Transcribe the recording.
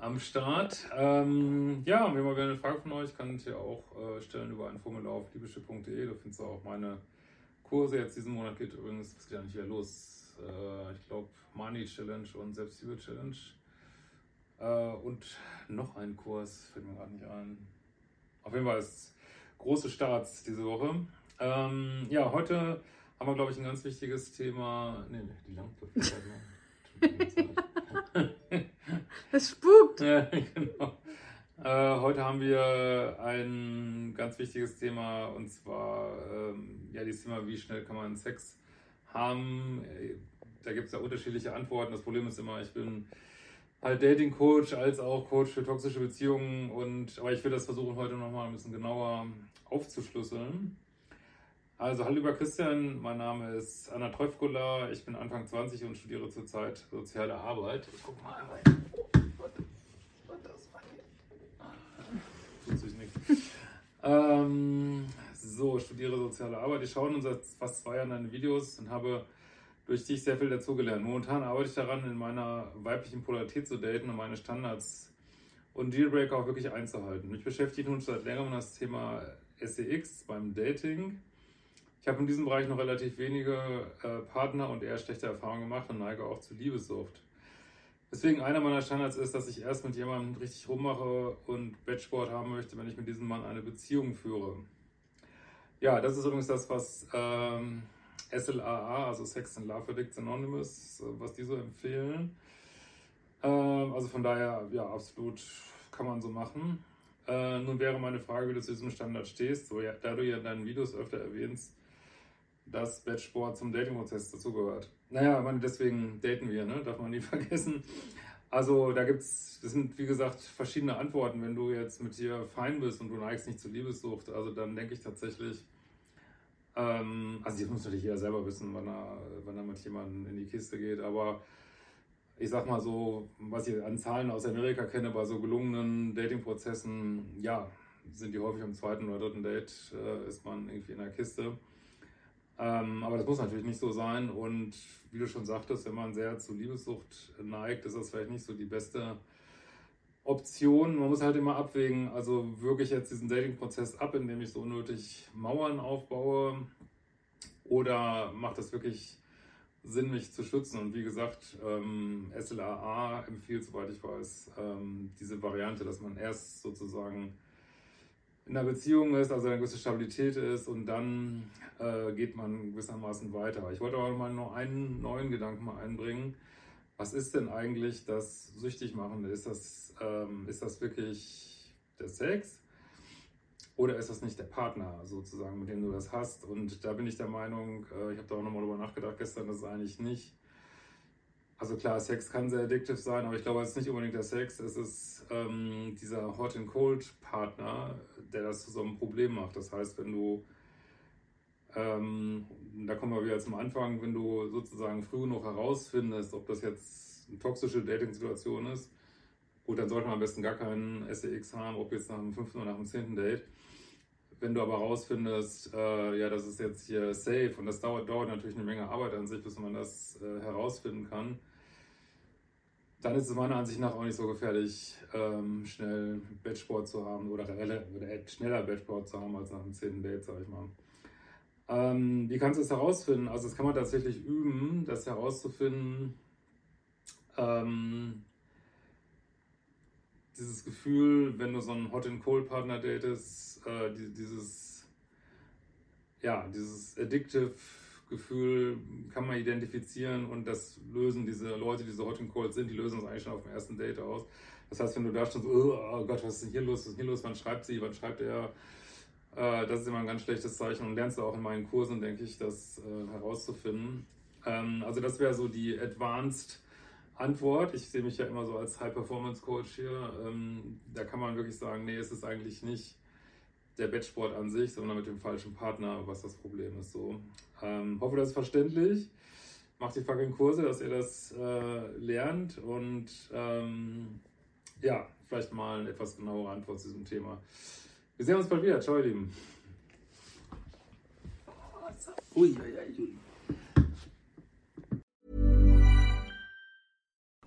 am Start. Ähm, ja, wir haben mal wieder eine Frage von euch, könnt ihr auch äh, stellen über ein Formular auf liebeschiff.de. Da findest du auch meine Kurse. Jetzt diesen Monat geht übrigens, es geht ja nicht wieder los. Äh, ich glaube, Money Challenge und Selbstliebe Challenge. Äh, und noch ein Kurs, fällt mir gerade nicht ein. Auf jeden Fall ist große Starts diese Woche. Ähm, ja, heute haben wir, glaube ich, ein ganz wichtiges Thema. Nee, nee, die Lampe. Es spukt. Ja, genau. Äh, heute haben wir ein ganz wichtiges Thema und zwar ähm, ja, dieses Thema, wie schnell kann man Sex haben. Äh, Da gibt es ja unterschiedliche Antworten. Das Problem ist immer, ich bin halt Dating-Coach als auch Coach für toxische Beziehungen und aber ich will das versuchen heute nochmal ein bisschen genauer aufzuschlüsseln. Also, hallo lieber Christian, mein Name ist Anna Treufkola, ich bin Anfang 20 und studiere zurzeit soziale Arbeit. Ich guck mal einmal. das war hier. Tut sich nichts. ähm, so, studiere soziale Arbeit. Ich schaue nun seit fast zwei Jahren deine Videos und habe durch dich sehr viel dazugelernt. Momentan arbeite ich daran, in meiner weiblichen Polarität zu daten und meine Standards und Dealbreaker auch wirklich einzuhalten. Mich beschäftigt nun seit längerem das Thema SEX beim Dating. Ich habe in diesem Bereich noch relativ wenige äh, Partner und eher schlechte Erfahrungen gemacht und neige auch zu Liebessucht. Deswegen einer meiner Standards ist, dass ich erst mit jemandem richtig rummache und Bettsport haben möchte, wenn ich mit diesem Mann eine Beziehung führe. Ja, das ist übrigens das, was ähm, SLAA, also Sex and Love Addicts Anonymous, was die so empfehlen. Ähm, also von daher, ja, absolut kann man so machen. Äh, nun wäre meine Frage, wie du zu diesem Standard stehst, so, ja, da du ja in deinen Videos öfter erwähnst, dass Bettsport zum Datingprozess dazugehört. Naja, meine, deswegen daten wir, ne? darf man nie vergessen. Also da gibt es, das sind wie gesagt verschiedene Antworten. Wenn du jetzt mit dir fein bist und du neigst nicht zur Liebessucht, also dann denke ich tatsächlich, ähm, also das muss natürlich jeder selber wissen, wann er, wann er mit jemandem in die Kiste geht, aber ich sag mal so, was ich an Zahlen aus Amerika kenne, bei so gelungenen Datingprozessen, ja, sind die häufig am zweiten oder dritten Date, äh, ist man irgendwie in der Kiste. Ähm, aber das muss natürlich nicht so sein. Und wie du schon sagtest, wenn man sehr zu Liebessucht neigt, ist das vielleicht nicht so die beste Option. Man muss halt immer abwägen, also wirklich jetzt diesen Dating-Prozess ab, indem ich so unnötig Mauern aufbaue oder macht das wirklich Sinn, mich zu schützen? Und wie gesagt, ähm, SLAA empfiehlt, soweit ich weiß, ähm, diese Variante, dass man erst sozusagen in einer Beziehung ist, also eine gewisse Stabilität ist und dann äh, geht man gewissermaßen weiter. Ich wollte aber mal noch einen neuen Gedanken mal einbringen. Was ist denn eigentlich das süchtig machende? Ist das, ähm, ist das wirklich der Sex oder ist das nicht der Partner sozusagen, mit dem du das hast? Und da bin ich der Meinung, äh, ich habe da auch nochmal drüber nachgedacht gestern, dass es eigentlich nicht also klar, Sex kann sehr addictive sein, aber ich glaube, es ist nicht unbedingt der Sex, es ist ähm, dieser Hot and Cold Partner, der das zu so einem Problem macht. Das heißt, wenn du, ähm, da kommen wir wieder zum Anfang, wenn du sozusagen früh genug herausfindest, ob das jetzt eine toxische Dating-Situation ist, gut, dann sollte man am besten gar keinen SEX haben, ob jetzt nach dem fünften oder nach dem zehnten Date. Wenn du aber herausfindest, äh, ja, das ist jetzt hier safe und das dauert, dauert natürlich eine Menge Arbeit an sich, bis man das äh, herausfinden kann, dann ist es meiner Ansicht nach auch nicht so gefährlich, ähm, schnell Bettsport zu haben oder, oder schneller Bettsport zu haben als nach dem 10. Date, sag ich mal. Ähm, wie kannst du es herausfinden? Also das kann man tatsächlich üben, das herauszufinden. Ähm, dieses Gefühl, wenn du so einen Hot and Cold Partner datest, äh, dieses, ja, dieses addictive Gefühl kann man identifizieren und das lösen diese Leute, die so hot and cold sind, die lösen es eigentlich schon auf dem ersten Date aus. Das heißt, wenn du da schon so, oh Gott, was ist denn hier los, was ist denn hier los, wann schreibt sie, wann schreibt er, Äh, das ist immer ein ganz schlechtes Zeichen und lernst du auch in meinen Kursen, denke ich, das äh, herauszufinden. Ähm, also das wäre so die Advanced Antwort. Ich sehe mich ja immer so als High-Performance-Coach hier. Ähm, da kann man wirklich sagen, nee, es ist eigentlich nicht der Bettsport an sich, sondern mit dem falschen Partner, was das Problem ist. So. Ähm, hoffe, das ist verständlich. Macht die fucking Kurse, dass ihr das äh, lernt und ähm, ja, vielleicht mal eine etwas genauere Antwort zu diesem Thema. Wir sehen uns bald wieder. Ciao, ihr Lieben. Ui, ui, ui.